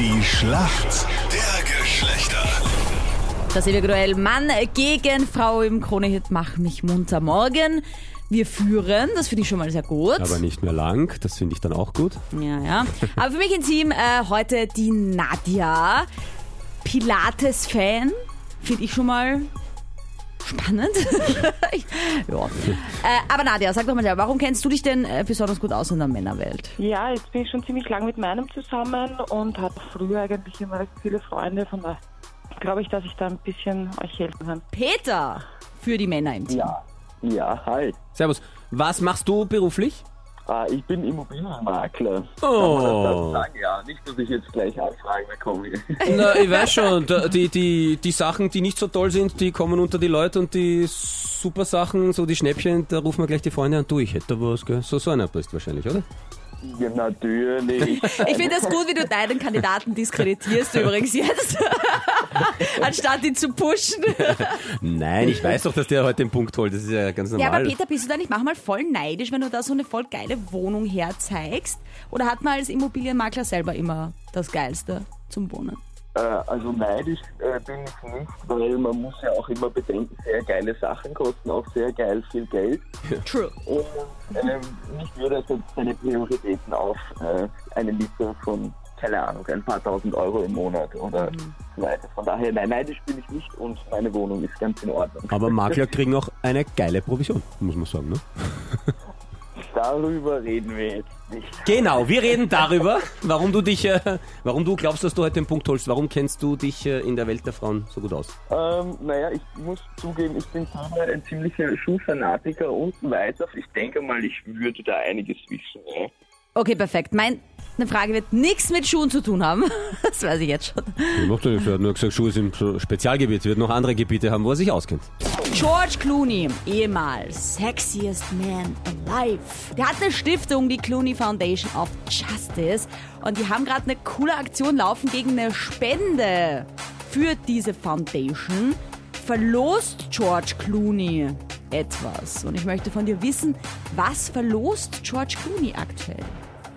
Die Schlacht der Geschlechter. Das individuell Mann gegen Frau im Kronehit Mach mich munter morgen. Wir führen, das finde ich schon mal sehr gut. Aber nicht mehr lang, das finde ich dann auch gut. Ja, ja. Aber für mich im Team äh, heute die Nadja. Pilates-Fan, finde ich schon mal spannend. Ja. äh, aber Nadja, sag doch mal, warum kennst du dich denn äh, besonders gut aus in der Männerwelt? Ja, jetzt bin ich schon ziemlich lang mit meinem zusammen und habe früher eigentlich immer viele Freunde. Von daher glaube ich, dass ich da ein bisschen euch helfen kann. Peter für die Männer im Team. Ja, ja, hi. Servus. Was machst du beruflich? Ah, ich bin Immobilienmakler. Oh. Sagen? Ja, nicht, dass ich jetzt gleich Anfragen bekomme. Na, ich weiß schon, die, die, die Sachen, die nicht so toll sind, die kommen unter die Leute und die super Sachen, so die Schnäppchen, da rufen wir gleich die Freunde an, du, ich hätte da was, gell? So, so einer bist wahrscheinlich, oder? Ja, natürlich. Ich finde es gut, wie du deinen Kandidaten diskreditierst übrigens jetzt. Anstatt ihn zu pushen. Nein, ich weiß doch, dass der heute den Punkt holt, das ist ja ganz Ja, normal. aber Peter, bist du da nicht manchmal voll neidisch, wenn du da so eine voll geile Wohnung herzeigst? Oder hat man als Immobilienmakler selber immer das Geilste zum Wohnen? Äh, also neidisch äh, bin ich nicht, weil man muss ja auch immer bedenken, sehr geile Sachen kosten auch sehr geil viel Geld. True. Und ähm, mich würde also seine Prioritäten auf äh, eine Miete von, keine Ahnung, ein paar tausend Euro im Monat oder so weiter. Von daher, nein, neidisch bin ich nicht und meine Wohnung ist ganz in Ordnung. aber Makler kriegen auch eine geile Provision, muss man sagen, ne? Darüber reden wir jetzt nicht. Genau, wir reden darüber, warum du dich, äh, warum du glaubst, dass du heute den Punkt holst. Warum kennst du dich äh, in der Welt der Frauen so gut aus? Ähm, naja, ich muss zugeben, ich bin selber ein ziemlicher Schuhfanatiker und auf. Ich denke mal, ich würde da einiges wissen. Ja. Okay, perfekt. Meine Frage wird nichts mit Schuhen zu tun haben. Das weiß ich jetzt schon. Ich macht er nicht, er hat nur gesagt, Schuhe sind Spezialgebiet, wird noch andere Gebiete haben, wo er sich auskennt. George Clooney, ehemals sexiest man alive. Der hat eine Stiftung, die Clooney Foundation of Justice. Und die haben gerade eine coole Aktion laufen gegen eine Spende für diese Foundation. Verlost George Clooney etwas. Und ich möchte von dir wissen, was verlost George Clooney aktuell?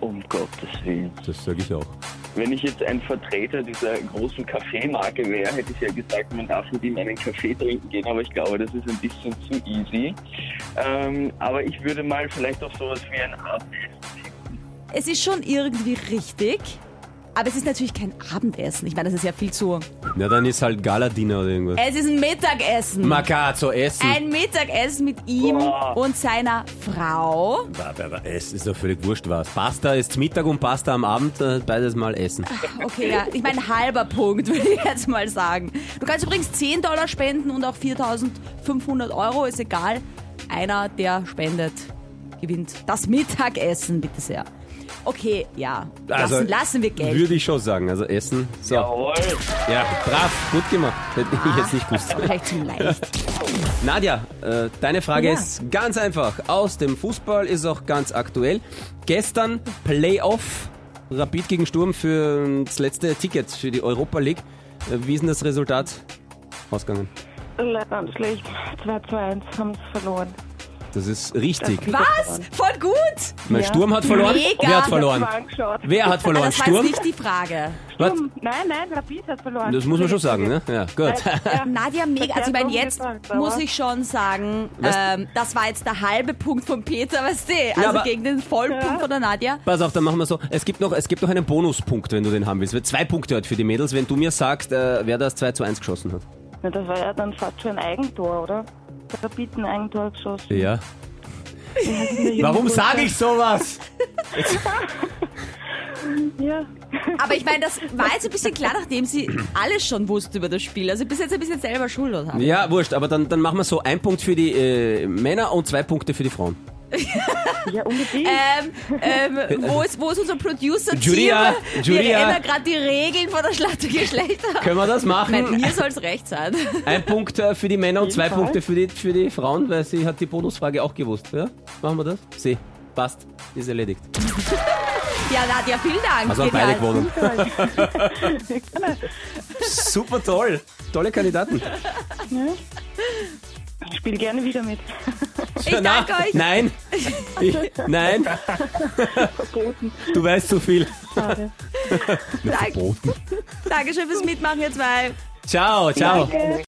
Um Gottes Willen. Das sage ich auch. Wenn ich jetzt ein Vertreter dieser großen Kaffeemarke wäre, hätte ich ja gesagt, man darf mit ihm einen Kaffee trinken gehen, aber ich glaube, das ist ein bisschen zu easy. Ähm, aber ich würde mal vielleicht auf sowas wie ein Abendessen Es ist schon irgendwie richtig, aber es ist natürlich kein Abendessen. Ich meine, das ist ja viel zu. Na, dann ist halt Galadiner oder irgendwas. Es ist ein Mittagessen. Macazzo, Essen. Ein Mittagessen mit ihm Boah. und seiner Frau. Es ist doch völlig wurscht was. Pasta ist Mittag und Pasta am Abend, äh, beides mal essen. Okay, ja, ich meine, halber Punkt, würde ich jetzt mal sagen. Du kannst übrigens 10 Dollar spenden und auch 4500 Euro, ist egal. Einer, der spendet, gewinnt das Mittagessen, bitte sehr. Okay, ja, lassen, lassen wir Geld. Würde ich schon sagen. Also Essen. So. Jawohl. Ja, brav, gut gemacht. Hätte ich jetzt nicht gewusst. Vielleicht zu leicht. Nadja, äh, deine Frage Ja. ist ganz einfach. Aus dem Fußball ist auch ganz aktuell. Gestern Playoff Rapid gegen Sturm für das letzte Ticket für die Europa League. Äh, Wie ist denn das Resultat ausgegangen? Leider schlecht. 2 zu 1 haben sie verloren. Das ist richtig. Was? Voll gut! Mein Ja. Sturm hat verloren. Mega. Wer hat verloren? Wer hat verloren? das war jetzt Sturm? nicht die Frage. Was? Sturm. Nein, nein, Rapid hat verloren. Das muss man schon sagen, ne? Ja, gut. Ja. Nadja, mega. Also ich meine, jetzt muss ich schon sagen, ähm, das war jetzt der halbe Punkt von Peter, weißt du? Also aber- gegen den Vollpunkt von der Nadja. Pass auf, dann machen wir so. Es gibt noch, es gibt noch einen Bonuspunkt, wenn du den haben willst. Zwei Punkte heute für die Mädels, wenn du mir sagst, äh, wer das 2 zu 1 geschossen hat. Na, das war ja dann fast schon ein Eigentor, oder? Der Rapid ein Eigentor geschossen. Ja. Warum sage ich sowas? Ja. Aber ich meine, das war jetzt ein bisschen klar, nachdem sie alles schon wusste über das Spiel. Also bis jetzt ein bisschen selber schuld haben. Ja, wurscht, aber dann, dann machen wir so ein Punkt für die äh, Männer und zwei Punkte für die Frauen. Ja, unbedingt. Ähm, ähm, wo, ist, wo ist unser Producer-Team? Julia, Wir Julia. ändern gerade die Regeln von der Schlacht der Geschlechter. Können wir das Nein, machen? mir soll es recht sein. Ein Punkt äh, für die Männer und zwei Fall. Punkte für die, für die Frauen, weil sie hat die Bonusfrage auch gewusst. Ja? Machen wir das? Sie. Passt. Ist erledigt. Ja, Nadja, vielen Dank. Also haben beide gewonnen. Super toll. Tolle Kandidaten. Ich spiele gerne wieder mit. Ich danke euch. Nein. Ich, nein. Du weißt zu viel. Schade. Dank, Dankeschön fürs Mitmachen, ihr zwei. Ciao, ciao.